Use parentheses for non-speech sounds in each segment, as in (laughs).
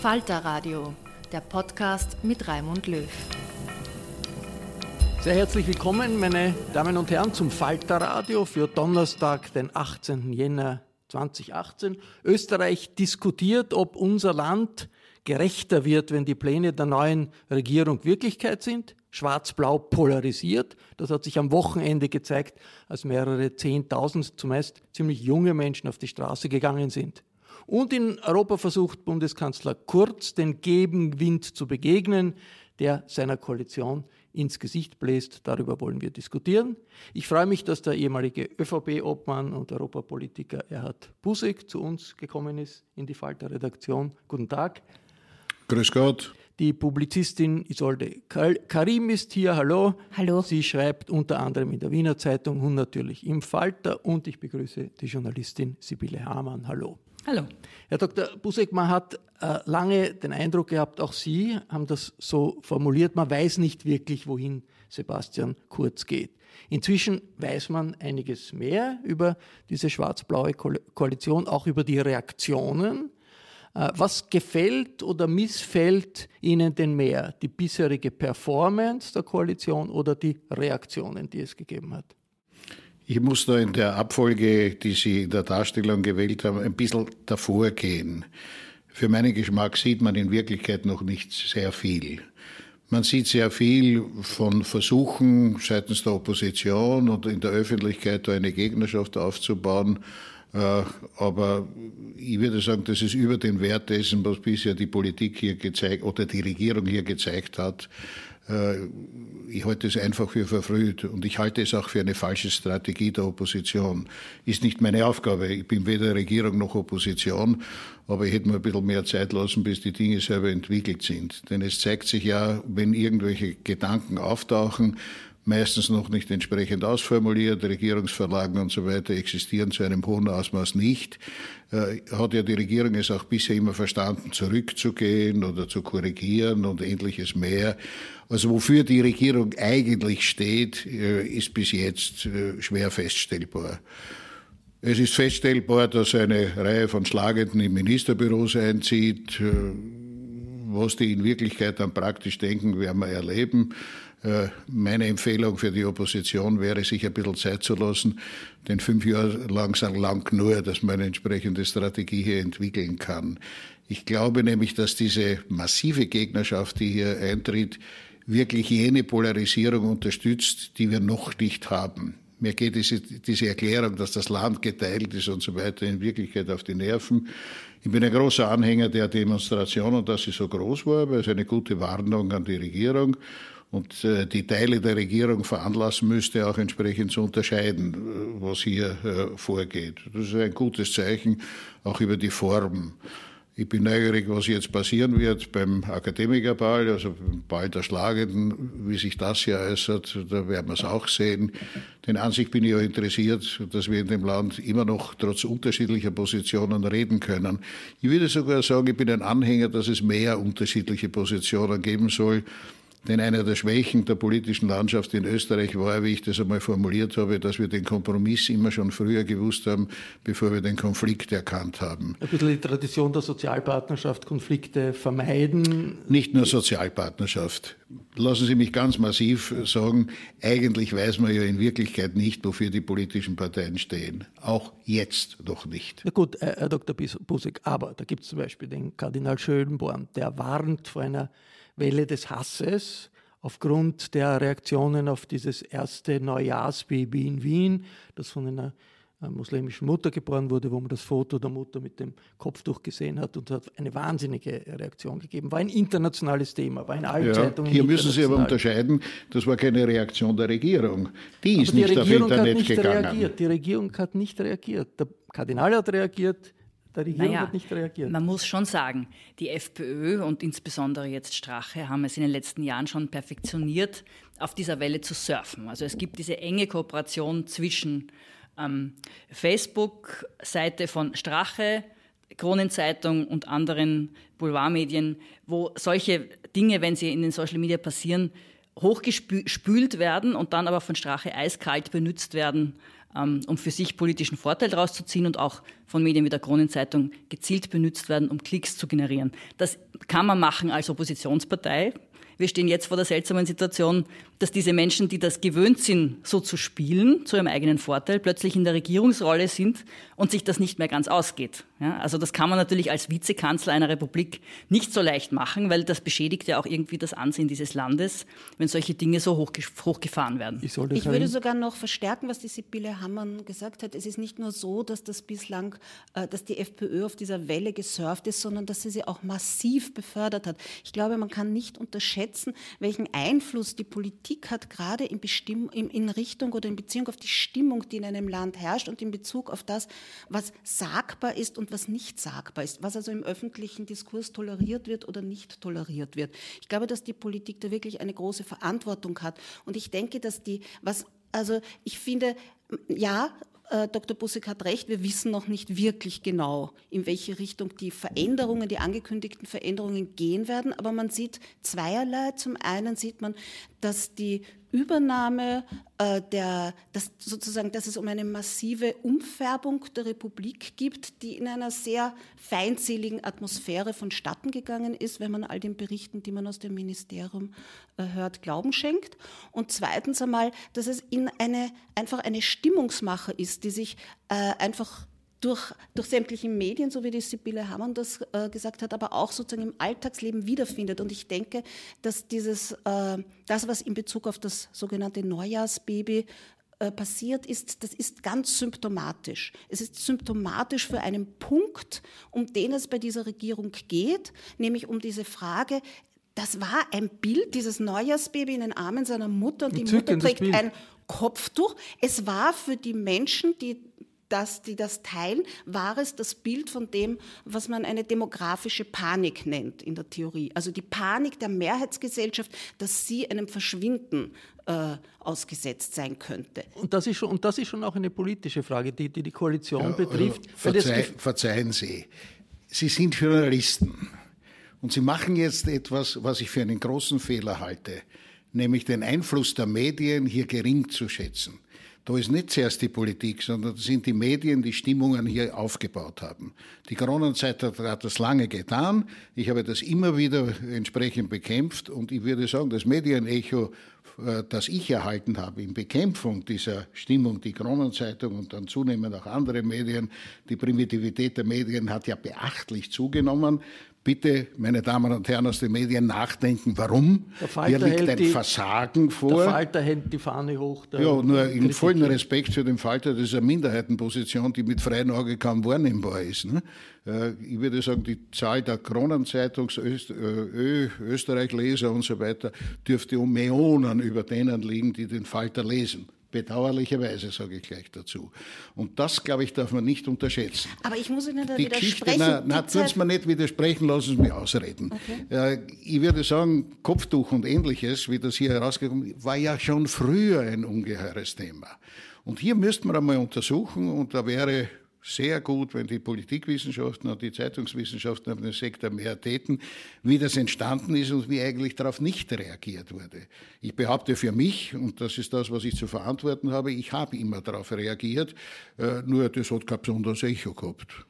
Falter Radio, der Podcast mit Raimund Löw. Sehr herzlich willkommen, meine Damen und Herren, zum Falter Radio für Donnerstag, den 18. Jänner 2018. Österreich diskutiert, ob unser Land gerechter wird, wenn die Pläne der neuen Regierung Wirklichkeit sind. Schwarz-Blau polarisiert. Das hat sich am Wochenende gezeigt, als mehrere Zehntausend, zumeist ziemlich junge Menschen auf die Straße gegangen sind. Und in Europa versucht Bundeskanzler Kurz den Gegenwind zu begegnen, der seiner Koalition ins Gesicht bläst. Darüber wollen wir diskutieren. Ich freue mich, dass der ehemalige ÖVP-Obmann und Europapolitiker Erhard Busek zu uns gekommen ist in die Falter-Redaktion. Guten Tag. Grüß Gott. Die Publizistin Isolde Karim ist hier. Hallo. Hallo. Sie schreibt unter anderem in der Wiener Zeitung und natürlich im Falter. Und ich begrüße die Journalistin Sibylle Hamann. Hallo. Hallo. Herr Dr. Busek, man hat äh, lange den Eindruck gehabt, auch Sie haben das so formuliert, man weiß nicht wirklich, wohin Sebastian Kurz geht. Inzwischen weiß man einiges mehr über diese schwarz-blaue Ko Koalition, auch über die Reaktionen. Äh, was gefällt oder missfällt Ihnen denn mehr? Die bisherige Performance der Koalition oder die Reaktionen, die es gegeben hat? Ich muss da in der Abfolge, die Sie in der Darstellung gewählt haben, ein bisschen davor gehen. Für meinen Geschmack sieht man in Wirklichkeit noch nicht sehr viel. Man sieht sehr viel von Versuchen seitens der Opposition und in der Öffentlichkeit da eine Gegnerschaft aufzubauen. Äh, aber ich würde sagen, das ist über den Wert dessen, was bisher die Politik hier gezeigt oder die Regierung hier gezeigt hat. Äh, ich halte es einfach für verfrüht und ich halte es auch für eine falsche Strategie der Opposition. Ist nicht meine Aufgabe. Ich bin weder Regierung noch Opposition, aber ich hätte mir ein bisschen mehr Zeit lassen, bis die Dinge selber entwickelt sind. Denn es zeigt sich ja, wenn irgendwelche Gedanken auftauchen, meistens noch nicht entsprechend ausformuliert. Regierungsverlagen und so weiter existieren zu einem hohen Ausmaß nicht. Äh, hat ja die Regierung es auch bisher immer verstanden, zurückzugehen oder zu korrigieren und ähnliches mehr. Also wofür die Regierung eigentlich steht, äh, ist bis jetzt äh, schwer feststellbar. Es ist feststellbar, dass eine Reihe von Schlagenden in Ministerbüros einzieht. Äh, was die in Wirklichkeit dann praktisch denken, werden wir erleben. Meine Empfehlung für die Opposition wäre, sich ein bisschen Zeit zu lassen, denn fünf Jahre lang sind lang nur, dass man eine entsprechende Strategie hier entwickeln kann. Ich glaube nämlich, dass diese massive Gegnerschaft, die hier eintritt, wirklich jene Polarisierung unterstützt, die wir noch nicht haben. Mir geht diese, diese Erklärung, dass das Land geteilt ist und so weiter, in Wirklichkeit auf die Nerven. Ich bin ein großer Anhänger der Demonstration und dass sie so groß war, weil es eine gute Warnung an die Regierung und äh, die Teile der Regierung veranlassen müsste, auch entsprechend zu unterscheiden, äh, was hier äh, vorgeht. Das ist ein gutes Zeichen, auch über die Form. Ich bin neugierig, was jetzt passieren wird beim Akademikerball, also beim Ball der Schlagenden, wie sich das hier äußert. Da werden wir es auch sehen. Denn an sich bin ich auch interessiert, dass wir in dem Land immer noch trotz unterschiedlicher Positionen reden können. Ich würde sogar sagen, ich bin ein Anhänger, dass es mehr unterschiedliche Positionen geben soll. Denn eine der Schwächen der politischen Landschaft in Österreich war, wie ich das einmal formuliert habe, dass wir den Kompromiss immer schon früher gewusst haben, bevor wir den Konflikt erkannt haben. Ein bisschen die Tradition der Sozialpartnerschaft, Konflikte vermeiden. Nicht nur Sozialpartnerschaft. Lassen Sie mich ganz massiv sagen, eigentlich weiß man ja in Wirklichkeit nicht, wofür die politischen Parteien stehen. Auch jetzt noch nicht. Na gut, äh, Herr Dr. Busek, aber da gibt es zum Beispiel den Kardinal Schönborn, der warnt vor einer Welle des Hasses aufgrund der Reaktionen auf dieses erste Neujahrsbaby in Wien, das von einer äh, muslimischen Mutter geboren wurde, wo man das Foto der Mutter mit dem Kopftuch gesehen hat und hat eine wahnsinnige Reaktion gegeben. War ein internationales Thema, war in allen ja, Zeitungen. Hier müssen Sie aber unterscheiden, das war keine Reaktion der Regierung. Die ist aber nicht Regierung auf Internet nicht gegangen. Reagiert. Die Regierung hat nicht reagiert. Der Kardinal hat reagiert, der Regierung naja, hat nicht reagiert. Man muss schon sagen, die FPÖ und insbesondere jetzt Strache haben es in den letzten Jahren schon perfektioniert, auf dieser Welle zu surfen. Also es gibt diese enge Kooperation zwischen ähm, Facebook-Seite von Strache, Kronenzeitung und anderen Boulevardmedien, wo solche Dinge, wenn sie in den Social Media passieren, hochgespült werden und dann aber von Strache eiskalt benutzt werden, um für sich politischen Vorteil daraus zu ziehen und auch von Medien wie der Kronenzeitung gezielt benutzt werden, um Klicks zu generieren. Das kann man machen als Oppositionspartei, wir stehen jetzt vor der seltsamen Situation, dass diese Menschen, die das gewöhnt sind, so zu spielen, zu ihrem eigenen Vorteil, plötzlich in der Regierungsrolle sind und sich das nicht mehr ganz ausgeht. Ja, also das kann man natürlich als Vizekanzler einer Republik nicht so leicht machen, weil das beschädigt ja auch irgendwie das Ansehen dieses Landes, wenn solche Dinge so hoch, hochgefahren werden. Ich, ich würde sogar noch verstärken, was die Sibylle Hammann gesagt hat. Es ist nicht nur so, dass das bislang, äh, dass die FPÖ auf dieser Welle gesurft ist, sondern dass sie sie auch massiv befördert hat. Ich glaube, man kann nicht unterschätzen, schätzen, welchen Einfluss die Politik hat, gerade in, Bestimm in, in Richtung oder in Beziehung auf die Stimmung, die in einem Land herrscht und in Bezug auf das, was sagbar ist und was nicht sagbar ist, was also im öffentlichen Diskurs toleriert wird oder nicht toleriert wird. Ich glaube, dass die Politik da wirklich eine große Verantwortung hat. Und ich denke, dass die, was also ich finde, ja, äh, Dr. Bussek hat recht, wir wissen noch nicht wirklich genau, in welche Richtung die Veränderungen, die angekündigten Veränderungen gehen werden, aber man sieht zweierlei. Zum einen sieht man, dass die Übernahme äh, der, dass sozusagen, dass es um eine massive Umfärbung der Republik gibt, die in einer sehr feindseligen Atmosphäre vonstatten gegangen ist, wenn man all den Berichten, die man aus dem Ministerium äh, hört, Glauben schenkt. Und zweitens einmal, dass es in eine, einfach eine Stimmungsmache ist, die sich äh, einfach durch, durch sämtliche Medien, so wie die Sibylle Hamann das äh, gesagt hat, aber auch sozusagen im Alltagsleben wiederfindet. Und ich denke, dass dieses, äh, das, was in Bezug auf das sogenannte Neujahrsbaby äh, passiert ist, das ist ganz symptomatisch. Es ist symptomatisch für einen Punkt, um den es bei dieser Regierung geht, nämlich um diese Frage, das war ein Bild, dieses Neujahrsbaby in den Armen seiner Mutter und die Mutter trägt ein Kopftuch. Es war für die Menschen, die dass die das teilen, war es das Bild von dem, was man eine demografische Panik nennt in der Theorie. Also die Panik der Mehrheitsgesellschaft, dass sie einem Verschwinden äh, ausgesetzt sein könnte. Und das, ist schon, und das ist schon auch eine politische Frage, die die, die Koalition ja, betrifft. Verzeih, verzeihen Sie, Sie sind Journalisten und Sie machen jetzt etwas, was ich für einen großen Fehler halte, nämlich den Einfluss der Medien hier gering zu schätzen. Da ist nicht zuerst die Politik, sondern das sind die Medien, die Stimmungen hier aufgebaut haben. Die Corona-Zeit hat, hat das lange getan. Ich habe das immer wieder entsprechend bekämpft und ich würde sagen, das Medienecho, äh, das ich erhalten habe in Bekämpfung dieser Stimmung, die Kronenzeitung und dann zunehmend auch andere Medien, die Primitivität der Medien hat ja beachtlich zugenommen bitte, meine Damen und Herren aus den Medien, nachdenken, warum. Hier liegt ein die, Versagen vor. Der Falter hält die Fahne hoch. Ja, nur in vollem Respekt für den Falter, das ist eine Minderheitenposition, die mit freiem Auge kaum wahrnehmbar ist. Ne? Äh, ich würde sagen, die Zahl der Kronenzeitungs Österreich-Leser und so weiter dürfte um Millionen über denen liegen, die den Falter lesen. Bedauerlicherweise sage ich gleich dazu. Und das, glaube ich, darf man nicht unterschätzen. Aber ich muss Ihnen da die widersprechen. Na, na tun Sie mir nicht widersprechen, lassen Sie mich ausreden. Okay. ich würde sagen, Kopftuch und ähnliches, wie das hier herausgekommen ist, war ja schon früher ein ungeheures Thema. Und hier müsste man einmal untersuchen, und da wäre sehr gut, wenn die Politikwissenschaften und die Zeitungswissenschaften auf den Sektor mehr täten, wie das entstanden ist und wie eigentlich darauf nicht reagiert wurde. Ich behaupte für mich, und das ist das, was ich zu verantworten habe, ich habe immer darauf reagiert, äh, nur das hat kein besonderes Echo gehabt.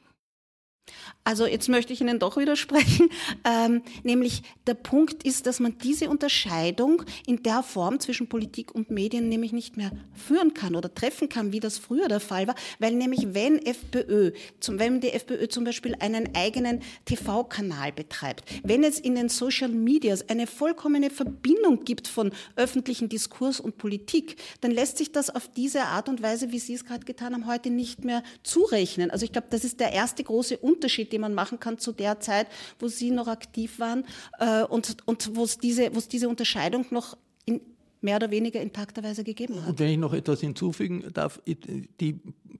Also jetzt möchte ich Ihnen doch widersprechen. (laughs) Ähm, nämlich der Punkt ist, dass man diese Unterscheidung in der Form zwischen Politik und Medien nämlich nicht mehr führen kann oder treffen kann, wie das früher der Fall war. Weil nämlich wenn FPÖ, zum, wenn die FPÖ zum Beispiel einen eigenen TV-Kanal betreibt, wenn es in den Social Medias eine vollkommene Verbindung gibt von öffentlichen Diskurs und Politik, dann lässt sich das auf diese Art und Weise, wie Sie es gerade getan haben, heute nicht mehr zurechnen. Also ich glaube, das ist der erste große Unterschied, den man machen kann zu der Zeit, wo Sie noch aktiv waren äh, und, und wo es diese, diese Unterscheidung noch in mehr oder weniger intakter Weise gegeben hat. Und wenn ich noch etwas hinzufügen darf, die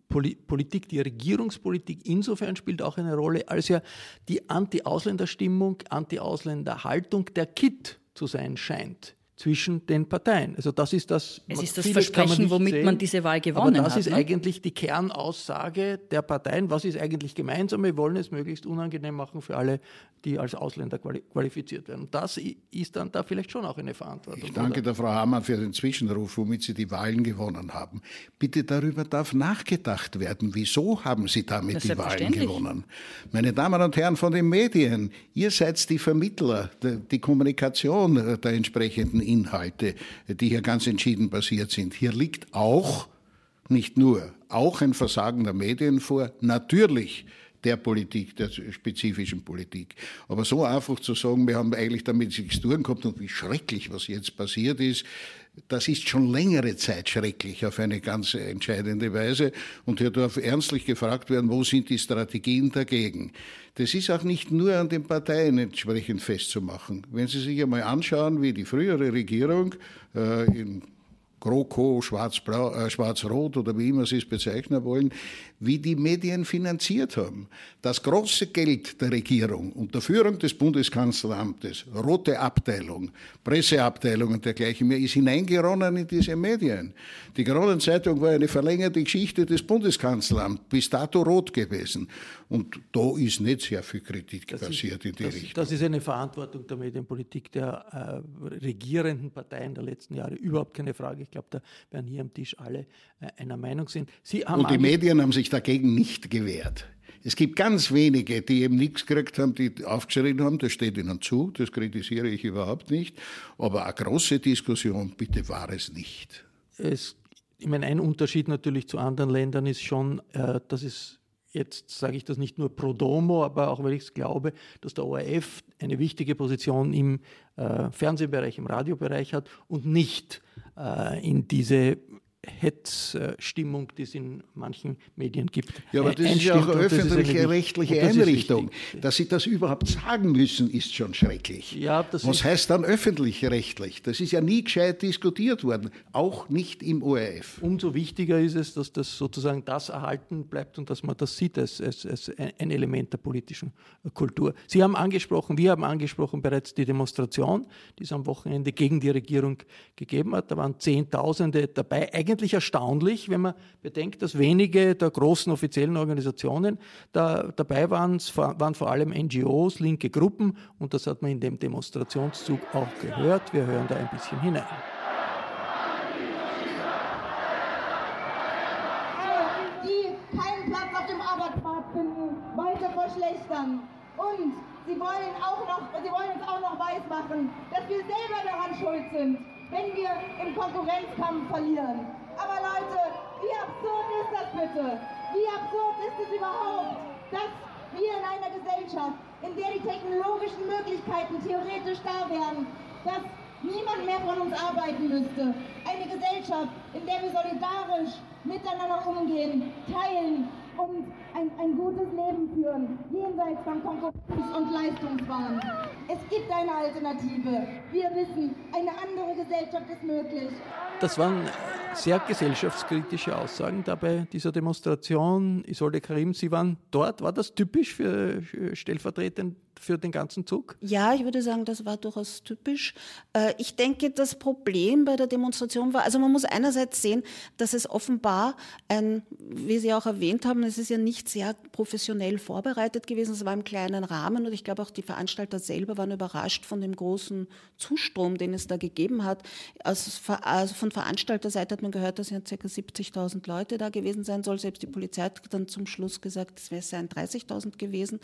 Politik, die Regierungspolitik insofern spielt auch eine Rolle, als ja die Anti-Ausländer-Stimmung, Anti-Ausländer-Haltung der Kit zu sein scheint zwischen den Parteien. Also das ist das. Es ist das Versprechen, womit sehen, man diese Wahl gewonnen hat. Das hat, ist ne? eigentlich die Kernaussage der Parteien. Was ist eigentlich gemeinsam? Wir wollen es möglichst unangenehm machen für alle, die als Ausländer qualifiziert werden. Und das ist dann da vielleicht schon auch eine Verantwortung. Ich danke oder? der Frau Hamann für den Zwischenruf, womit Sie die Wahlen gewonnen haben. Bitte darüber darf nachgedacht werden. Wieso haben Sie damit die Wahlen gewonnen? Meine Damen und Herren von den Medien, ihr seid die Vermittler, die Kommunikation der entsprechenden Inhalte, die hier ganz entschieden passiert sind. Hier liegt auch, nicht nur, auch ein Versagen der Medien vor, natürlich der Politik, der spezifischen Politik. Aber so einfach zu sagen, wir haben eigentlich damit nichts tun gehabt und wie schrecklich, was jetzt passiert ist, das ist schon längere Zeit schrecklich auf eine ganz entscheidende Weise. Und hier darf ernstlich gefragt werden, wo sind die Strategien dagegen? Das ist auch nicht nur an den Parteien entsprechend festzumachen. Wenn Sie sich einmal anschauen, wie die frühere Regierung äh, in GroKo, Schwarz-Rot äh, Schwarz oder wie immer Sie es bezeichnen wollen, wie die Medien finanziert haben. Das große Geld der Regierung und der Führung des Bundeskanzleramtes, rote Abteilung, Presseabteilung und dergleichen mehr, ist hineingeronnen in diese Medien. Die Kronenzeitung war eine verlängerte Geschichte des Bundeskanzleramts, bis dato rot gewesen. Und da ist nicht sehr viel Kritik das passiert ist, in die das, Richtung. Das ist eine Verantwortung der Medienpolitik der äh, regierenden Parteien der letzten Jahre. Überhaupt keine Frage. Ich glaube, da werden hier am Tisch alle äh, einer Meinung sind. und die Medien haben sich dagegen nicht gewehrt. Es gibt ganz wenige, die eben nichts gekriegt haben, die aufgeschrien haben, das steht ihnen zu, das kritisiere ich überhaupt nicht. Aber eine große Diskussion, bitte, war es nicht. Es, ich meine, ein Unterschied natürlich zu anderen Ländern ist schon, äh, dass es jetzt sage ich das nicht nur pro domo, aber auch weil ich es glaube, dass der ORF eine wichtige Position im äh, Fernsehbereich, im Radiobereich hat und nicht äh, in diese Hetzstimmung, die es in manchen Medien gibt. Ja, aber das ist ja auch eine öffentliche rechtliche Einrichtung. Dass Sie das überhaupt sagen müssen, ist schon schrecklich. Ja, Was heißt dann öffentlich-rechtlich? Das ist ja nie gescheit diskutiert worden, auch nicht im ORF. Umso wichtiger ist es, dass das sozusagen das erhalten bleibt und dass man das sieht als, als, als ein Element der politischen Kultur. Sie haben angesprochen, wir haben angesprochen bereits die Demonstration, die es am Wochenende gegen die Regierung gegeben hat. Da waren Zehntausende dabei eigentlich erstaunlich, wenn man bedenkt, dass wenige der großen offiziellen Organisationen da, dabei waren. Waren vor allem NGOs, linke Gruppen und das hat man in dem Demonstrationszug auch gehört. Wir hören da ein bisschen hinein. Die keinen Platz auf dem Arbeitsmarkt finden, weiter verschlechtern. Und sie wollen, auch noch, sie wollen uns auch noch weismachen, dass wir selber daran schuld sind wenn wir im Konkurrenzkampf verlieren. Leute, wie absurd ist das bitte? Wie absurd ist es überhaupt, dass wir in einer Gesellschaft, in der die technologischen Möglichkeiten theoretisch da wären, dass niemand mehr von uns arbeiten müsste. Eine Gesellschaft, in der wir solidarisch miteinander umgehen, teilen und ein, ein gutes Leben führen, jenseits von Konkurrenz und Leistungswahn. Es gibt eine Alternative. Wir wissen, eine andere Gesellschaft ist möglich. Das waren sehr gesellschaftskritische Aussagen da bei dieser Demonstration. Isolde Karim, Sie waren dort. War das typisch für stellvertretend für den ganzen Zug? Ja, ich würde sagen, das war durchaus typisch. Äh, ich denke, das Problem bei der Demonstration war, also man muss einerseits sehen, dass es offenbar ein, wie Sie auch erwähnt haben, es ist ja nicht sehr professionell vorbereitet gewesen, es war im kleinen Rahmen und ich glaube auch die Veranstalter selber waren überrascht von dem großen Zustrom, den es da gegeben hat. Also von Veranstalterseite hat man gehört, dass ja ca. 70.000 Leute da gewesen sein soll. Selbst die Polizei hat dann zum Schluss gesagt, es seien 30.000 gewesen.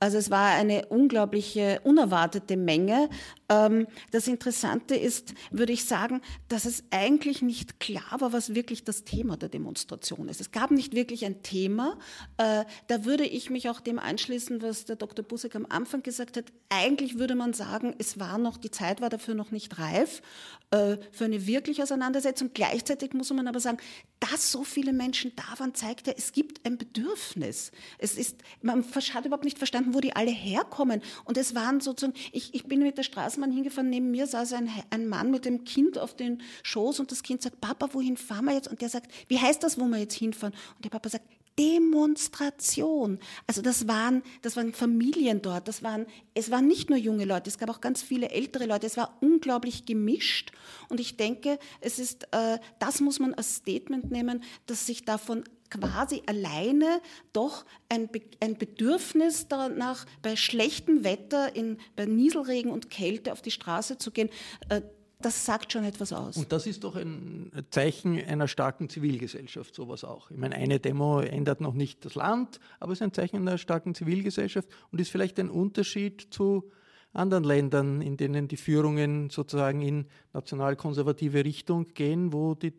Also es war eine unglaubliche, unerwartete Menge. Ähm, das Interessante ist, würde ich sagen, dass es eigentlich nicht klar war, was wirklich das Thema der Demonstration ist. Es gab nicht wirklich ein Thema. Äh, da würde ich mich auch dem anschließen, was der Dr. Busek am Anfang gesagt hat. Eigentlich würde man sagen, es war noch, die Zeit war dafür noch nicht reif äh, für eine wirkliche Auseinandersetzung. Gleichzeitig muss man aber sagen, dass so viele Menschen da waren, zeigt ja, es gibt ein Bedürfnis. Es ist, man hat überhaupt nicht verstanden, wo die alle herkommen. Und es waren sozusagen, ich, ich bin mit der Straßenbahn hingefahren, neben mir saß ein, ein Mann mit dem Kind auf den Schoß und das Kind sagt, Papa, wohin fahren wir jetzt? Und der sagt, wie heißt das, wo wir jetzt hinfahren? Und der Papa sagt, Demonstration. Also das waren, das waren Familien dort, das waren, es waren nicht nur junge Leute, es gab auch ganz viele ältere Leute, es war unglaublich gemischt. Und ich denke, es ist, äh, das muss man als Statement nehmen, dass sich davon quasi alleine doch ein, Be ein Bedürfnis danach, bei schlechtem Wetter, in, bei Nieselregen und Kälte auf die Straße zu gehen, äh, das sagt schon etwas aus. Und das ist doch ein Zeichen einer starken Zivilgesellschaft, sowas auch. Ich meine, eine Demo ändert noch nicht das Land, aber es ist ein Zeichen einer starken Zivilgesellschaft und ist vielleicht ein Unterschied zu anderen Ländern, in denen die Führungen sozusagen in nationalkonservative Richtung gehen, wo die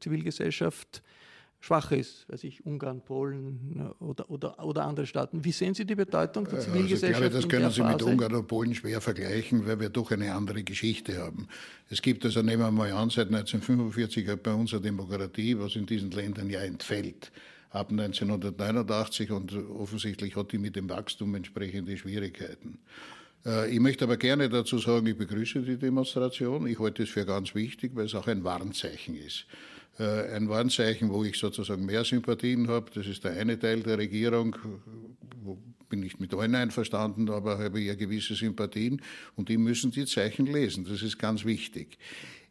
Zivilgesellschaft schwach ist, weiß ich, Ungarn, Polen oder, oder, oder andere Staaten. Wie sehen Sie die Bedeutung der Zivilgesellschaft? Also ich glaube, das können Sie mit Ungarn oder Polen schwer vergleichen, weil wir doch eine andere Geschichte haben. Es gibt also, nehmen wir mal an, seit 1945 hat bei uns eine Demokratie, was in diesen Ländern ja entfällt ab 1989 und offensichtlich hat die mit dem Wachstum entsprechende Schwierigkeiten. Äh, ich möchte aber gerne dazu sagen, ich begrüße die Demonstration. Ich halte es für ganz wichtig, weil es auch ein Warnzeichen ist. Äh, ein Warnzeichen, wo ich sozusagen mehr Sympathien habe. Das ist der eine Teil der Regierung, wo bin ich mit allen einverstanden, aber habe ja gewisse Sympathien und die müssen die Zeichen lesen. Das ist ganz wichtig.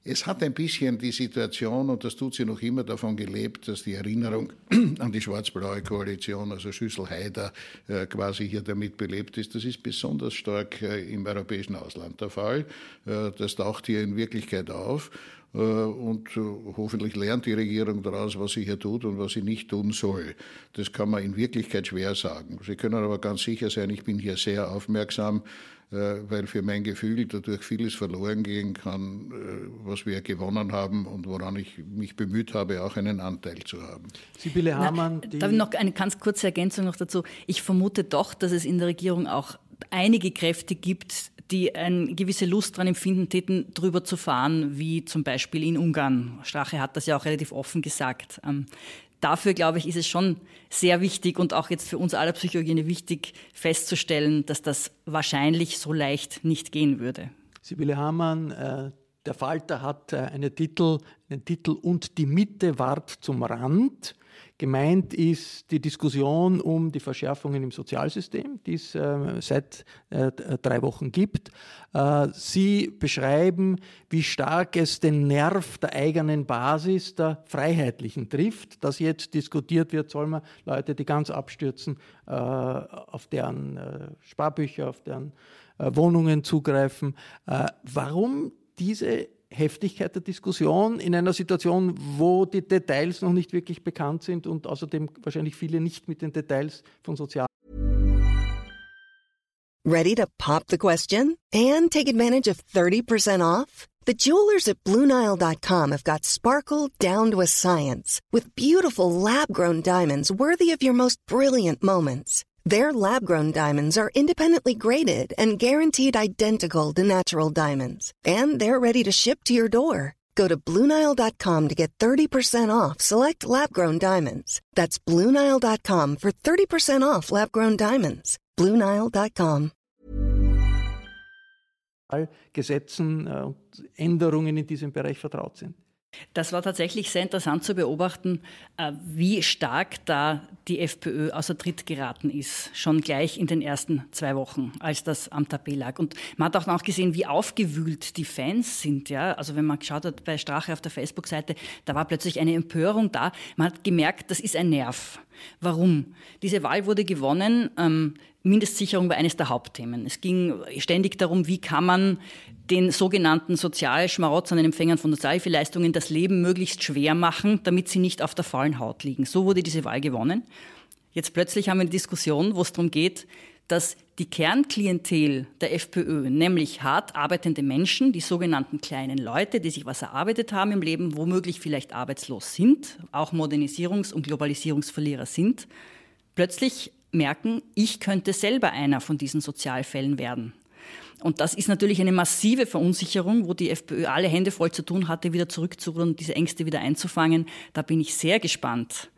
Es hat ein bisschen die Situation, und das tut sie noch immer, davon gelebt, dass die Erinnerung (clears throat) an die schwarz-blaue Koalition, also Schüssel-Haider, äh, quasi hier damit belebt ist. Das ist besonders stark äh, im europäischen Ausland der Fall. Das taucht hier in Wirklichkeit auf. Äh, und äh, hoffentlich lernt die Regierung daraus, was sie hier tut und was sie nicht tun soll. Das kann man in Wirklichkeit schwer sagen. Sie können aber ganz sicher sein, ich bin hier sehr aufmerksam, äh, weil für mein Gefühl dadurch vieles verloren gehen kann, was wir gewonnen haben und woran ich mich bemüht habe, auch einen Anteil zu haben. Sibylle Hamann. Na, darf ich noch eine ganz kurze Ergänzung noch dazu? Ich vermute doch, dass es in der Regierung auch einige Kräfte gibt, die eine gewisse Lust daran empfinden täten, drüber zu fahren, wie zum Beispiel in Ungarn. Strache hat das ja auch relativ offen gesagt. Ähm, dafür, glaube ich, ist es schon sehr wichtig und auch jetzt für uns alle Psychologen wichtig festzustellen, dass das wahrscheinlich so leicht nicht gehen würde. Sibylle Hamann, äh, der Falter hat äh, eine Titel, einen Titel Und die Mitte ward zum Rand. Gemeint ist die Diskussion um die Verschärfungen im Sozialsystem, die es äh, seit äh, drei Wochen gibt. Äh, Sie beschreiben, wie stark es den Nerv der eigenen Basis, der Freiheitlichen trifft, dass jetzt diskutiert wird, soll man Leute, die ganz abstürzen, äh, auf deren äh, Sparbücher, auf deren äh, Wohnungen zugreifen. warum diese Heftigkeit der Diskussion in einer Situation, wo die Details noch nicht wirklich bekannt sind und außerdem wahrscheinlich viele nicht mit den Details von Sozial. Ready to pop the question and take advantage of 30% off? The jewelers at BlueNile.com have got sparkle down to a science with beautiful lab-grown diamonds worthy of your most brilliant moments. Their lab grown diamonds are independently graded and guaranteed identical to natural diamonds, and they're ready to ship to your door. Go to Bluenile.com to get 30% off select lab grown diamonds. That's Bluenile.com for 30% off lab grown diamonds. Bluenile.com. Gesetzen und Änderungen in diesem Bereich vertraut sind. Das war tatsächlich sehr interessant zu beobachten, äh, wie stark da die FPÖ außer Tritt geraten ist, schon gleich in den ersten zwei Wochen, als das am Tapet lag. Und man hat auch noch gesehen, wie aufgewühlt die Fans sind. Ja? Also wenn man geschaut hat bei Strache auf der Facebook-Seite, da war plötzlich eine Empörung da. Man hat gemerkt, das ist ein Nerv. Warum? Diese Wahl wurde gewonnen. Ähm, Mindestsicherung war eines der Hauptthemen. Es ging ständig darum, wie kann man den sogenannten Sozialschmarotzern, den Empfängern von Sozialhilfeleistungen, das Leben möglichst schwer machen, damit sie nicht auf der faulen Haut liegen. So wurde diese Wahl gewonnen. Jetzt plötzlich haben wir eine Diskussion, wo es darum geht, dass die Kernklientel der FPÖ, nämlich hart arbeitende Menschen, die sogenannten kleinen Leute, die sich was erarbeitet haben im Leben, womöglich vielleicht arbeitslos sind, auch Modernisierungs- und Globalisierungsverlierer sind, plötzlich merken, ich könnte selber einer von diesen Sozialfällen werden. Und das ist natürlich eine massive Verunsicherung, wo die FPÖ alle Hände voll zu tun hatte, wieder zurückzurudern und diese Ängste wieder einzufangen. Da bin ich sehr gespannt,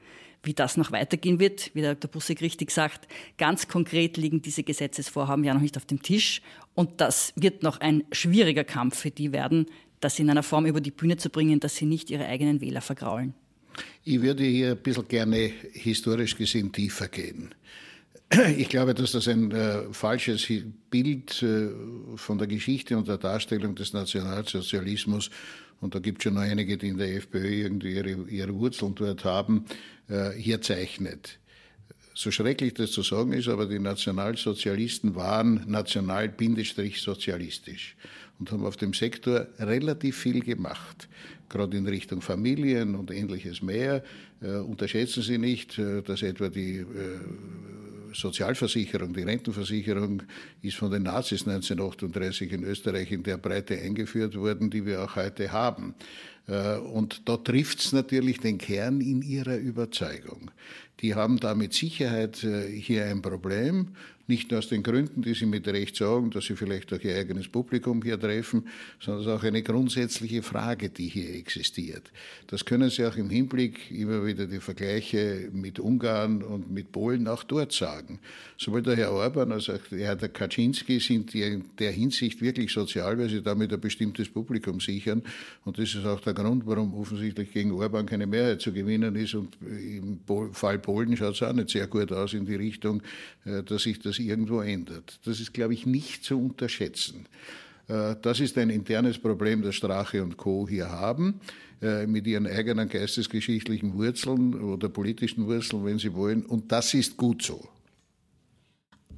wie das noch weitergehen wird. Wie der Dr. Bussek richtig sagt, ganz konkret liegen diese Gesetzesvorhaben ja noch nicht auf dem Tisch. Und das wird noch ein schwieriger Kampf für die werden, das in einer Form über die Bühne zu bringen, dass sie nicht ihre eigenen Wähler vergraulen. Ich würde hier ein bisschen gerne historisch gesehen tiefer gehen. (clears throat) Ich glaube, dass das ein äh, falsches Bild äh, von der Geschichte und der Darstellung des Nationalsozialismus, und da gibt es schon noch einige, die in der FPÖ irgendwie ihre, ihre Wurzeln dort haben, äh, hier zeichnet. So schrecklich das zu sagen ist, aber die Nationalsozialisten waren national-sozialistisch und haben auf dem Sektor relativ viel gemacht, gerade in Richtung Familien und ähnliches mehr. Äh, unterschätzen Sie nicht, äh, dass etwa die äh, Sozialversicherung, die Rentenversicherung ist von den Nazis 1938 in Österreich in der Breite eingeführt worden, die wir auch heute haben. Äh, und da trifft es natürlich den Kern in ihrer Überzeugung. Die haben da mit Sicherheit äh, hier ein Problem nicht nur aus den Gründen, die Sie mit Recht sagen, dass Sie vielleicht auch Ihr eigenes Publikum hier treffen, sondern es ist auch eine grundsätzliche Frage, die hier existiert. Das können Sie auch im Hinblick immer wieder die Vergleiche mit Ungarn und mit Polen auch dort sagen. Sowohl der Herr Orban als auch der Herr Kaczynski sind in der Hinsicht wirklich sozial, weil sie damit ein bestimmtes Publikum sichern. Und das ist auch der Grund, warum offensichtlich gegen Orban keine Mehrheit zu gewinnen ist. Und im Fall Polen schaut es auch nicht sehr gut aus in die Richtung, äh, dass sich das irgendwo ändert. Das ist, glaube ich, nicht zu unterschätzen. Äh, das ist ein internes Problem, das Strache und Co. hier haben, äh, mit ihren eigenen geistesgeschichtlichen Wurzeln oder politischen Wurzeln, wenn sie wollen. Und das ist gut so.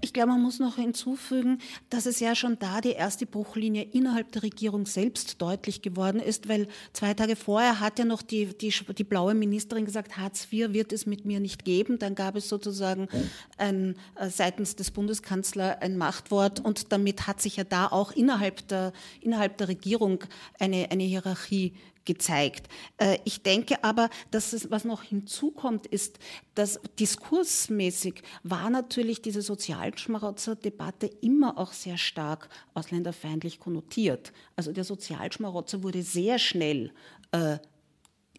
Ich glaube, man muss noch hinzufügen, dass es ja schon da die erste Bruchlinie innerhalb der Regierung selbst deutlich geworden ist, weil zwei Tage vorher hat ja noch die, die, die blaue Ministerin gesagt, Hartz IV wird es mit mir nicht geben. Dann gab es sozusagen ein, äh, seitens des Bundeskanzlers ein Machtwort und damit hat sich ja da auch innerhalb der, innerhalb der Regierung eine, eine Hierarchie gezeigt. Äh, ich denke aber, dass es, was noch hinzukommt, ist, dass diskursmäßig war natürlich diese Sozialschmarotzer-Debatte immer auch sehr stark ausländerfeindlich konnotiert. Also der Sozialschmarotzer wurde sehr schnell äh,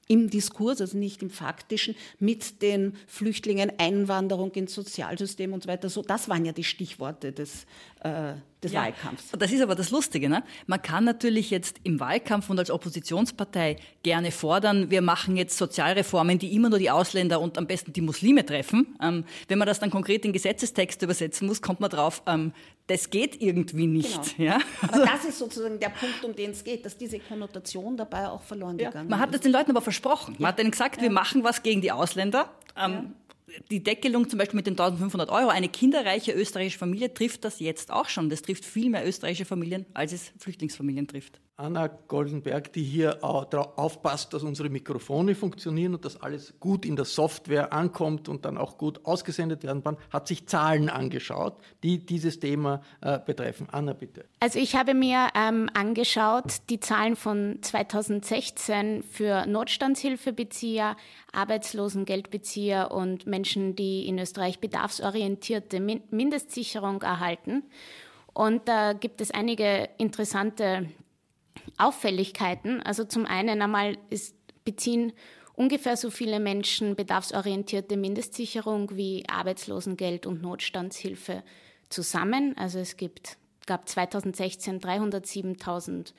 im Diskurs, also nicht im faktischen, mit den Flüchtlingen, Einwanderung ins Sozialsystem und so weiter. So, das waren ja die Stichworte des, äh, des ja, Wahlkampfs. Das ist aber das Lustige. Ne? Man kann natürlich jetzt im Wahlkampf und als Oppositionspartei gerne fordern, wir machen jetzt Sozialreformen, die immer nur die Ausländer und am besten die Muslime treffen. Ähm, wenn man das dann konkret in Gesetzestext übersetzen muss, kommt man drauf, ähm, das geht irgendwie nicht. Genau. Ja? Aber das ist sozusagen der Punkt, um den es geht, dass diese Konnotation dabei auch verloren ja. gegangen ist. Man hat es den Leuten aber versprochen. Man hat ihnen gesagt, wir machen was gegen die Ausländer. Ähm, die Deckelung zum Beispiel mit den 1500 Euro, eine kinderreiche österreichische Familie trifft das jetzt auch schon. Das trifft viel mehr österreichische Familien, als es Flüchtlingsfamilien trifft. Anna Goldenberg, die hier aufpasst, dass unsere Mikrofone funktionieren und dass alles gut in der Software ankommt und dann auch gut ausgesendet werden kann, hat sich Zahlen angeschaut, die dieses Thema äh, betreffen. Anna, bitte. Also ich habe mir ähm, angeschaut die Zahlen von 2016 für Notstandshilfebezieher, Arbeitslosengeldbezieher und Menschen, die in Österreich bedarfsorientierte Mindestsicherung erhalten. Und da gibt es einige interessante Auffälligkeiten. Also zum einen einmal ist, beziehen ungefähr so viele Menschen bedarfsorientierte Mindestsicherung wie Arbeitslosengeld und Notstandshilfe zusammen. Also es gibt, gab 2016 307.000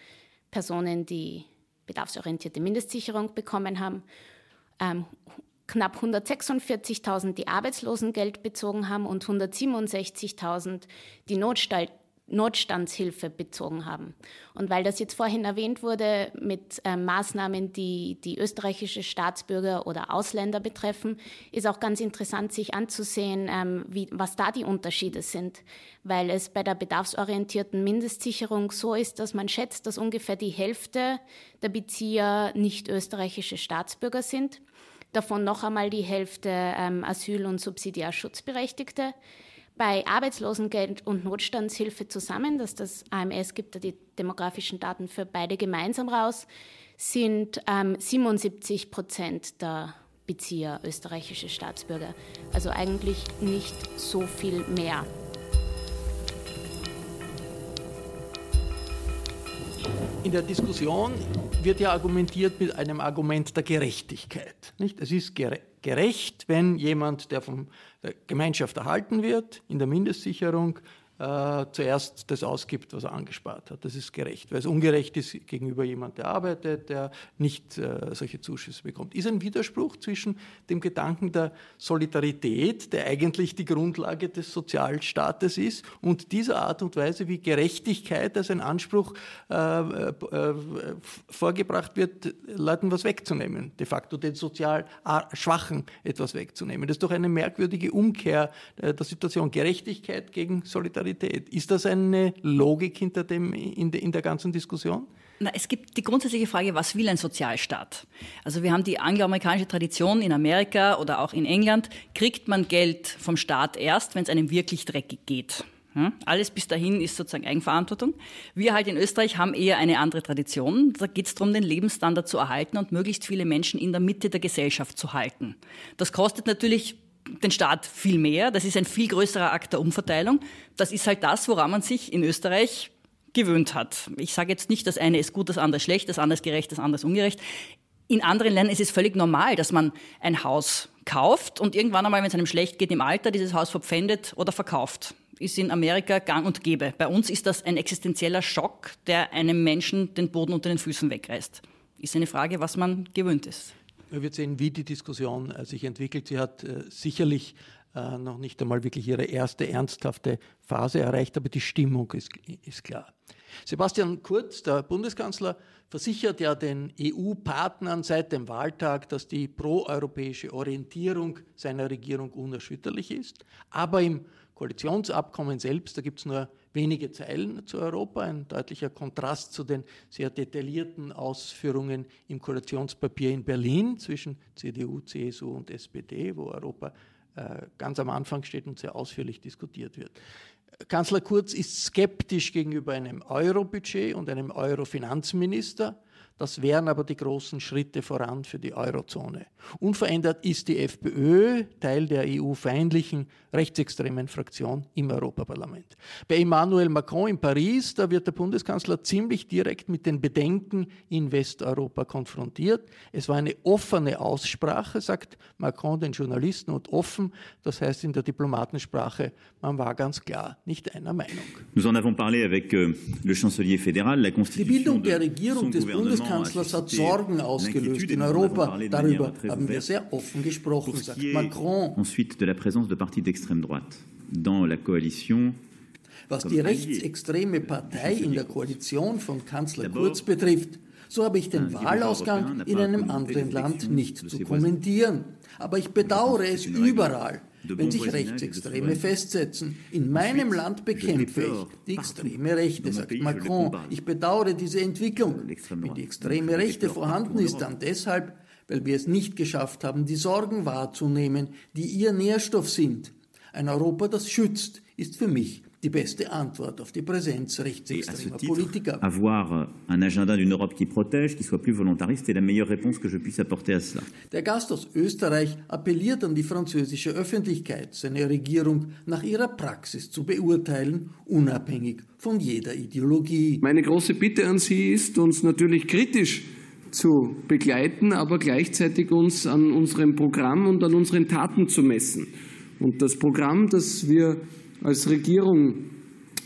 Personen, die bedarfsorientierte Mindestsicherung bekommen haben. Ähm, knapp 146.000, die Arbeitslosengeld bezogen haben und 167.000, die Notstall Notstandshilfe bezogen haben. Und weil das jetzt vorhin erwähnt wurde mit äh, Maßnahmen, die die österreichische Staatsbürger oder Ausländer betreffen, ist auch ganz interessant, sich anzusehen, ähm, wie, was da die Unterschiede sind. Weil es bei der bedarfsorientierten Mindestsicherung so ist, dass man schätzt, dass ungefähr die Hälfte der Bezieher nicht österreichische Staatsbürger sind. Davon noch einmal die Hälfte ähm, Asyl- und Subsidiarschutzberechtigte bei Arbeitslosengeld und Notstandshilfe zusammen, dass das AMS gibt da die demografischen Daten für beide gemeinsam raus, sind ähm, 77 Prozent der Bezieher österreichische Staatsbürger. Also eigentlich nicht so viel mehr. In der Diskussion wird ja argumentiert mit einem Argument der Gerechtigkeit. Nicht? Es ist gerecht, wenn jemand, der von der Gemeinschaft erhalten wird, in der Mindestsicherung, äh, zuerst das ausgibt, was er angespart hat. Das ist gerecht, weil es ungerecht ist gegenüber jemand, der arbeitet, der nicht äh, solche Zuschüsse bekommt. Ist ein Widerspruch zwischen dem Gedanken der Solidarität, der eigentlich die Grundlage des Sozialstaates ist, und dieser Art und Weise, wie Gerechtigkeit als ein Anspruch äh, äh, vorgebracht wird, Leuten was wegzunehmen, de facto den sozial Schwachen etwas wegzunehmen. Das ist doch eine merkwürdige Umkehr äh, der Situation. Gerechtigkeit gegen Solidarität. Solidarität. Ist das eine Logik hinter dem, in, de, in der ganzen Diskussion? Na, es gibt die grundsätzliche Frage, was will ein Sozialstaat? Also wir haben die angloamerikanische Tradition in Amerika oder auch in England, kriegt man Geld vom Staat erst, wenn es einem wirklich dreckig geht. Ja, alles bis dahin ist sozusagen Eigenverantwortung. Wir halt in Österreich haben eher eine andere Tradition. Da geht es darum, den Lebensstandard zu erhalten und möglichst viele Menschen in der Mitte der Gesellschaft zu halten. Das kostet natürlich den Staat viel mehr. Das ist ein viel größerer Akt der Umverteilung. Das ist halt das, woran man sich in Österreich gewöhnt hat. Ich sage jetzt nicht, das eine ist gut, das andere ist schlecht, das andere ist gerecht, das andere ist ungerecht. In anderen Ländern ist es völlig normal, dass man ein Haus kauft und irgendwann einmal, wenn es einem schlecht geht im Alter, dieses Haus verpfändet oder verkauft. Ist in Amerika gang und gäbe. Bei uns ist das ein existenzieller Schock, der einem Menschen den Boden unter den Füßen wegreißt. Ist eine Frage, was man gewöhnt ist. Wir werden sehen, wie die Diskussion äh, sich entwickelt. Sie hat äh, sicherlich äh, noch nicht einmal wirklich ihre erste ernsthafte Phase erreicht, aber die Stimmung ist, ist klar. Sebastian Kurz, der Bundeskanzler, versichert ja den EU-Partnern seit dem Wahltag, dass die proeuropäische Orientierung seiner Regierung unerschütterlich ist. Aber im Koalitionsabkommen selbst, da gibt es nur wenige Zeilen zu Europa, ein deutlicher Kontrast zu den sehr detaillierten Ausführungen im Koalitionspapier in Berlin zwischen CDU, CSU und SPD, wo Europa äh, ganz am Anfang steht und sehr ausführlich diskutiert wird. Kanzler Kurz ist skeptisch gegenüber einem Euro-Budget und einem Euro-Finanzminister. Das wären aber die großen Schritte voran für die Eurozone. Unverändert ist die FPÖ Teil der EU-feindlichen rechtsextremen Fraktion im Europaparlament. Bei Emmanuel Macron in Paris, da wird der Bundeskanzler ziemlich direkt mit den Bedenken in Westeuropa konfrontiert. Es war eine offene Aussprache, sagt Macron den Journalisten und offen, das heißt in der Diplomatensprache, man war ganz klar nicht einer Meinung. Nous en avons parlé avec euh, le chancelier fédéral, la Die Bildung der Regierung des Bundeskanzlers Bundeskanzlers hat Sorgen ausgelöst in Europa. Darüber haben wir sehr offen gesprochen, sagt Macron. Ensuite de la présence de partis d'extrême droite dans la coalition was die rechtsextreme Partei in der Koalition von Kanzler Kurz betrifft, so habe ich den Wahlausgang in einem anderen Land nicht zu kommentieren. Aber ich bedauere es überall, wenn sich Rechtsextreme festsetzen. In meinem Land bekämpfe ich die extreme Rechte, sagt Macron. Ich bedauere diese Entwicklung. Wenn die extreme Rechte vorhanden ist, dann deshalb, weil wir es nicht geschafft haben, die Sorgen wahrzunehmen, die ihr Nährstoff sind. Ein Europa, das schützt, ist für mich die beste Antwort auf die Präsenz rechtsextremer Politiker. Avoir un agenda d'une Europe qui protège, qui soit plus volontariste, est la meilleure réponse que je puisse apporter à cela. Der Gast aus Österreich appelliert an die französische Öffentlichkeit, seine Regierung nach ihrer Praxis zu beurteilen, unabhängig von jeder Ideologie. Meine große Bitte an Sie ist, uns natürlich kritisch zu begleiten, aber gleichzeitig uns an unserem Programm und an unseren Taten zu messen. Und das Programm, das wir als Regierung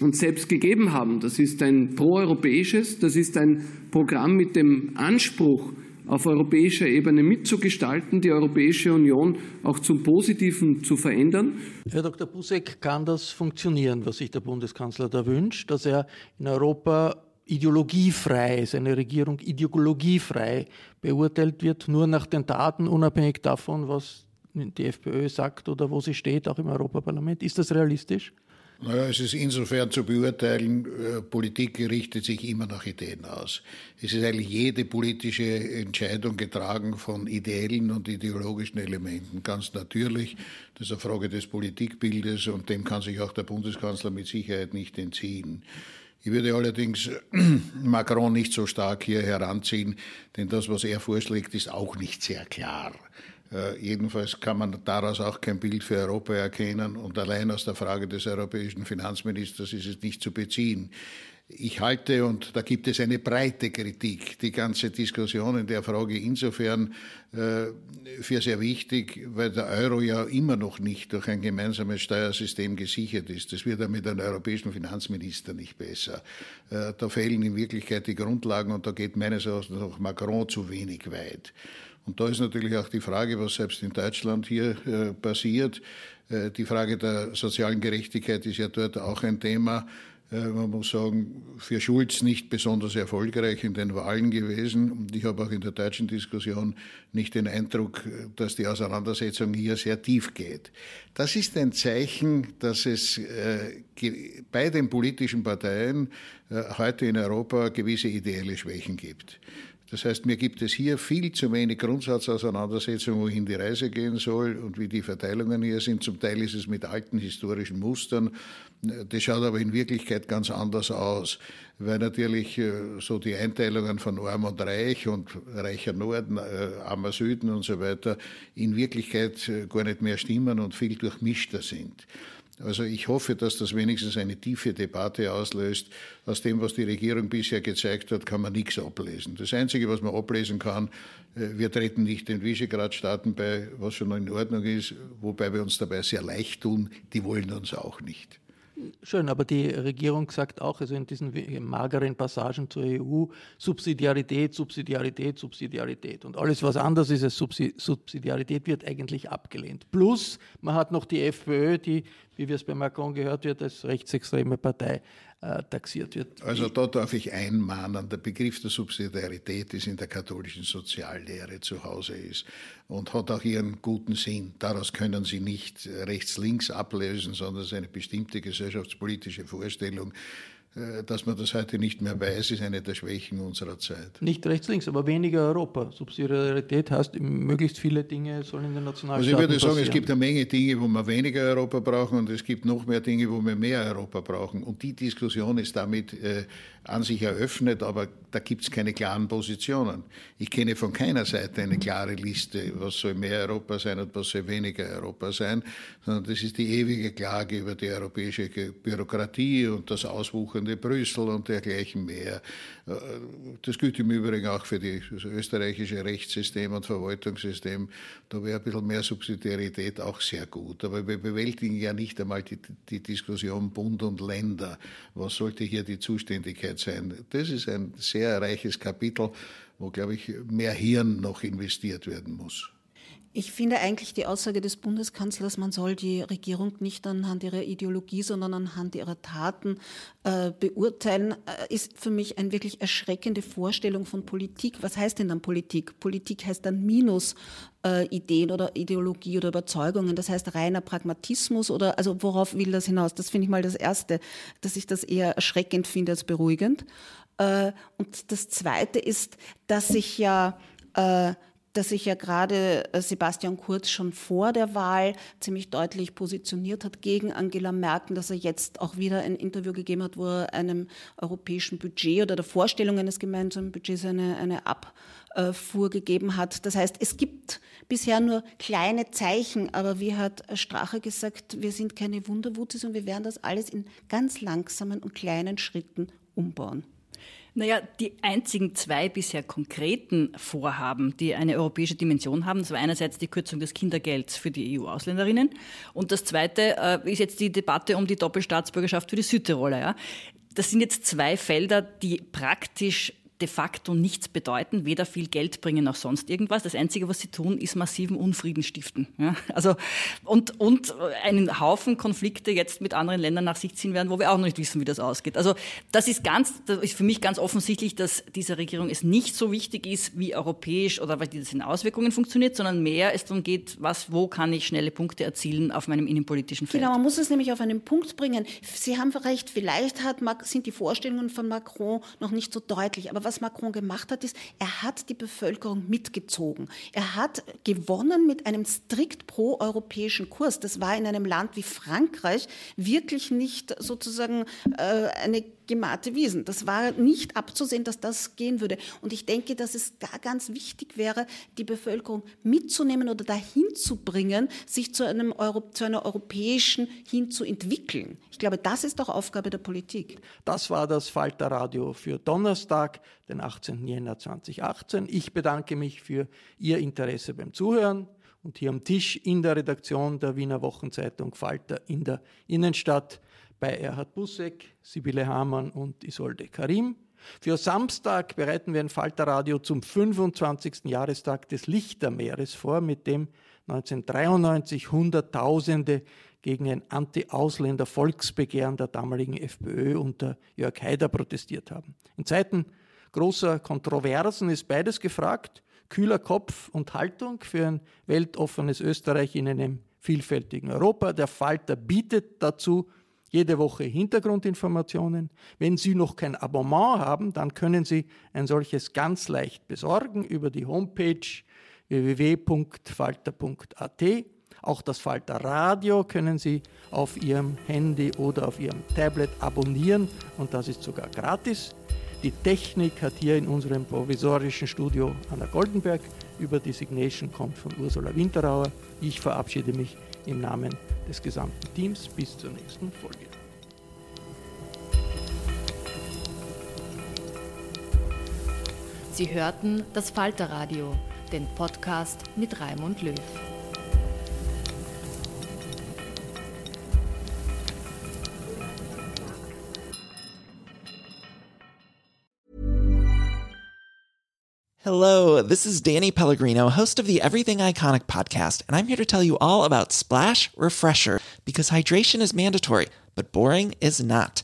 uns selbst gegeben haben. Das ist ein proeuropäisches, das ist ein Programm mit dem Anspruch, auf europäischer Ebene mitzugestalten, die Europäische Union auch zum Positiven zu verändern. Herr Dr. Busek, kann das funktionieren, was sich der Bundeskanzler da wünscht, dass er in Europa ideologiefrei, seine Regierung ideologiefrei beurteilt wird, nur nach den Taten, unabhängig davon, was die FPÖ sagt oder wo sie steht, auch im Europaparlament. Ist das realistisch? Naja, es ist insofern zu beurteilen, äh, Politik richtet sich immer nach Ideen aus. Es ist eigentlich jede politische Entscheidung getragen von ideellen und ideologischen Elementen. Ganz natürlich, das ist eine Frage des Politikbildes und dem kann sich auch der Bundeskanzler mit Sicherheit nicht entziehen. Ich würde allerdings (clears throat) Macron nicht so stark hier heranziehen, denn das, was er vorschlägt, ist auch nicht sehr klar. Äh, jedenfalls kann man daraus auch kein Bild für Europa erkennen und allein aus der Frage des europäischen Finanzministers ist es nicht zu beziehen. Ich halte, und da gibt es eine breite Kritik, die ganze Diskussion in der Frage insofern äh, für sehr wichtig, weil der Euro ja immer noch nicht durch ein gemeinsames Steuersystem gesichert ist. Das wird ja mit einem europäischen Finanzminister nicht besser. Äh, da fehlen in Wirklichkeit die Grundlagen und da geht meines Erachtens auch Macron zu wenig weit. Und da ist natürlich auch die Frage, was selbst in Deutschland hier äh, passiert. Äh, die Frage der sozialen Gerechtigkeit ist ja dort auch ein Thema. Äh, man muss sagen, für Schulz nicht besonders erfolgreich in den Wahlen gewesen. Und ich habe auch in der deutschen Diskussion nicht den Eindruck, dass die Auseinandersetzung hier sehr tief geht. Das ist ein Zeichen, dass es äh, bei den politischen Parteien äh, heute in Europa gewisse ideelle Schwächen gibt. Das heißt, mir gibt es hier viel zu wenig Grundsatzauseinandersetzung, wohin die Reise gehen soll und wie die Verteilungen hier sind. Zum Teil ist es mit alten historischen Mustern. Das schaut aber in Wirklichkeit ganz anders aus, weil natürlich äh, so die Einteilungen von Arm und Reich und reicher Norden, äh, armer Süden und so weiter in Wirklichkeit äh, gar nicht mehr stimmen und viel durchmischter sind. Also ich hoffe, dass das wenigstens eine tiefe Debatte auslöst. Aus dem, was die Regierung bisher gezeigt hat, kann man nichts ablesen. Das Einzige, was man ablesen kann, äh, wir treten nicht den Visegrad-Staaten bei, was schon in Ordnung ist, wobei wir uns dabei sehr leicht tun. Die wollen uns auch nicht. Schön, aber die Regierung sagt auch, also in diesen mageren Passagen zur EU, Subsidiarität, Subsidiarität, Subsidiarität. Und alles, was anders ist als Subsidiarität, wird eigentlich abgelehnt. Plus, man hat noch die FPÖ, die, wie wir es bei Macron gehört wird, als rechtsextreme Partei äh, taxiert wird. Also da darf ich einmahnen, der Begriff der Subsidiarität ist in der katholischen Soziallehre zu Hause ist und hat auch ihren guten Sinn. Daraus können Sie nicht rechts-links ablösen, sondern es ist eine bestimmte gesellschaftspolitische Vorstellung, dass man das heute nicht mehr weiß, ist eine der Schwächen unserer Zeit. Nicht rechts, links, aber weniger Europa. Subsidiarität heißt, möglichst viele Dinge sollen in den Nationalstaaten Also ich würde sagen, passieren. es gibt eine Menge Dinge, wo wir weniger Europa brauchen und es gibt noch mehr Dinge, wo wir mehr Europa brauchen. Und die Diskussion ist damit äh, an sich eröffnet, aber da gibt es keine klaren Positionen. Ich kenne von keiner Seite eine klare Liste, was soll mehr Europa sein und was soll weniger Europa sein, sondern das ist die ewige Klage über die europäische Bürokratie und das auswuchernde Brüssel und dergleichen mehr. Äh, das gilt im Übrigen auch für das österreichische Rechtssystem und Verwaltungssystem. Da wäre ein bisschen mehr Subsidiarität auch sehr gut. Aber wir bewältigen ja nicht einmal die, die Diskussion Bund und Länder. Was sollte hier die Zuständigkeit sein? Das ist ein sehr reiches Kapitel, wo, glaube ich, mehr Hirn noch investiert werden muss. Ich finde eigentlich die Aussage des Bundeskanzlers, man soll die Regierung nicht anhand ihrer Ideologie, sondern anhand ihrer Taten äh, beurteilen, äh, ist für mich eine wirklich erschreckende Vorstellung von Politik. Was heißt denn dann Politik? Politik heißt dann minus äh, Ideen oder Ideologie oder Überzeugungen. Das heißt reiner Pragmatismus oder also worauf will das hinaus? Das finde ich mal das Erste, dass ich das eher erschreckend finde als beruhigend. Äh, und das Zweite ist, dass sich ja äh, dass sich ja gerade äh, Sebastian Kurz schon vor der Wahl ziemlich deutlich positioniert hat gegen Angela Merkel, dass er jetzt auch wieder ein Interview gegeben hat, wo er einem europäischen Budget oder der Vorstellung eines gemeinsamen Budgets eine, eine Abfuhr gegeben hat. Das heißt, es gibt bisher nur kleine Zeichen, aber wie hat Strache gesagt, wir sind keine Wunderwutzis und wir werden das alles in ganz langsamen und kleinen Schritten umbauen. Naja, die einzigen zwei bisher konkreten Vorhaben, die eine europäische Dimension haben, das war einerseits die Kürzung des Kindergelds für die EU-Ausländerinnen und das zweite äh, ist jetzt die Debatte um die Doppelstaatsbürgerschaft für die Südtiroler. Ja. Das sind jetzt zwei Felder, die praktisch de facto nichts bedeuten, weder viel Geld bringen noch sonst irgendwas. Das Einzige, was sie tun, ist massiven Unfrieden stiften. Ja? Also, und, und einen Haufen Konflikte jetzt mit anderen Ländern nach sich ziehen werden, wo wir auch noch nicht wissen, wie das ausgeht. Also das ist ganz, das ist für mich ganz offensichtlich, dass dieser Regierung es nicht so wichtig ist, wie europäisch oder weil das in Auswirkungen funktioniert, sondern mehr es darum geht, was, wo kann ich schnelle Punkte erzielen auf meinem innenpolitischen Feld. Genau, man muss es nämlich auf einen Punkt bringen. Sie haben recht, vielleicht hat, sind die Vorstellungen von Macron noch nicht so deutlich, aber was Macron gemacht hat, ist, er hat die Bevölkerung mitgezogen. Er hat gewonnen mit einem strikt pro-europäischen Kurs. Das war in einem Land wie Frankreich wirklich nicht sozusagen äh, eine gemahte Wiesen. Das war nicht abzusehen, dass das gehen würde. Und ich denke, dass es da ganz wichtig wäre, die Bevölkerung mitzunehmen oder dahin zu bringen, sich zu, einem Euro, zu einer europäischen hin zu entwickeln. Ich glaube, das ist doch Aufgabe der Politik. Das war das Falter Radio für Donnerstag, den 18. Jänner 2018. Ich bedanke mich für Ihr Interesse beim Zuhören und hier am Tisch in der Redaktion der Wiener Wochenzeitung Falter in der Innenstadt bei Erhard Busseck, Sibylle Hamann und Isolde Karim. Für Samstag bereiten wir ein Falterradio zum 25. Jahrestag des Lichtermeeres vor, mit dem 1993 Hunderttausende gegen ein Anti-Ausländer-Volksbegehren der damaligen FPÖ unter Jörg Haider protestiert haben. In Zeiten großer Kontroversen ist beides gefragt, kühler Kopf und Haltung für ein weltoffenes Österreich in einem vielfältigen Europa. Der Falter bietet dazu jede Woche Hintergrundinformationen. Wenn Sie noch kein Abonnement haben, dann können Sie ein solches ganz leicht besorgen über die Homepage www.falter.at. Auch das Falter Radio können Sie auf Ihrem Handy oder auf Ihrem Tablet abonnieren und das ist sogar gratis. Die Technik hat hier in unserem provisorischen Studio Anna Goldenberg über die Signation kommt von Ursula Winterauer. Ich verabschiede mich im Namen des gesamten Teams bis zur nächsten Folge. Sie hörten das Falterradio, den Podcast mit Raimund Löw. Hello, this is Danny Pellegrino, host of the Everything Iconic podcast, and I'm here to tell you all about Splash Refresher because hydration is mandatory, but boring is not.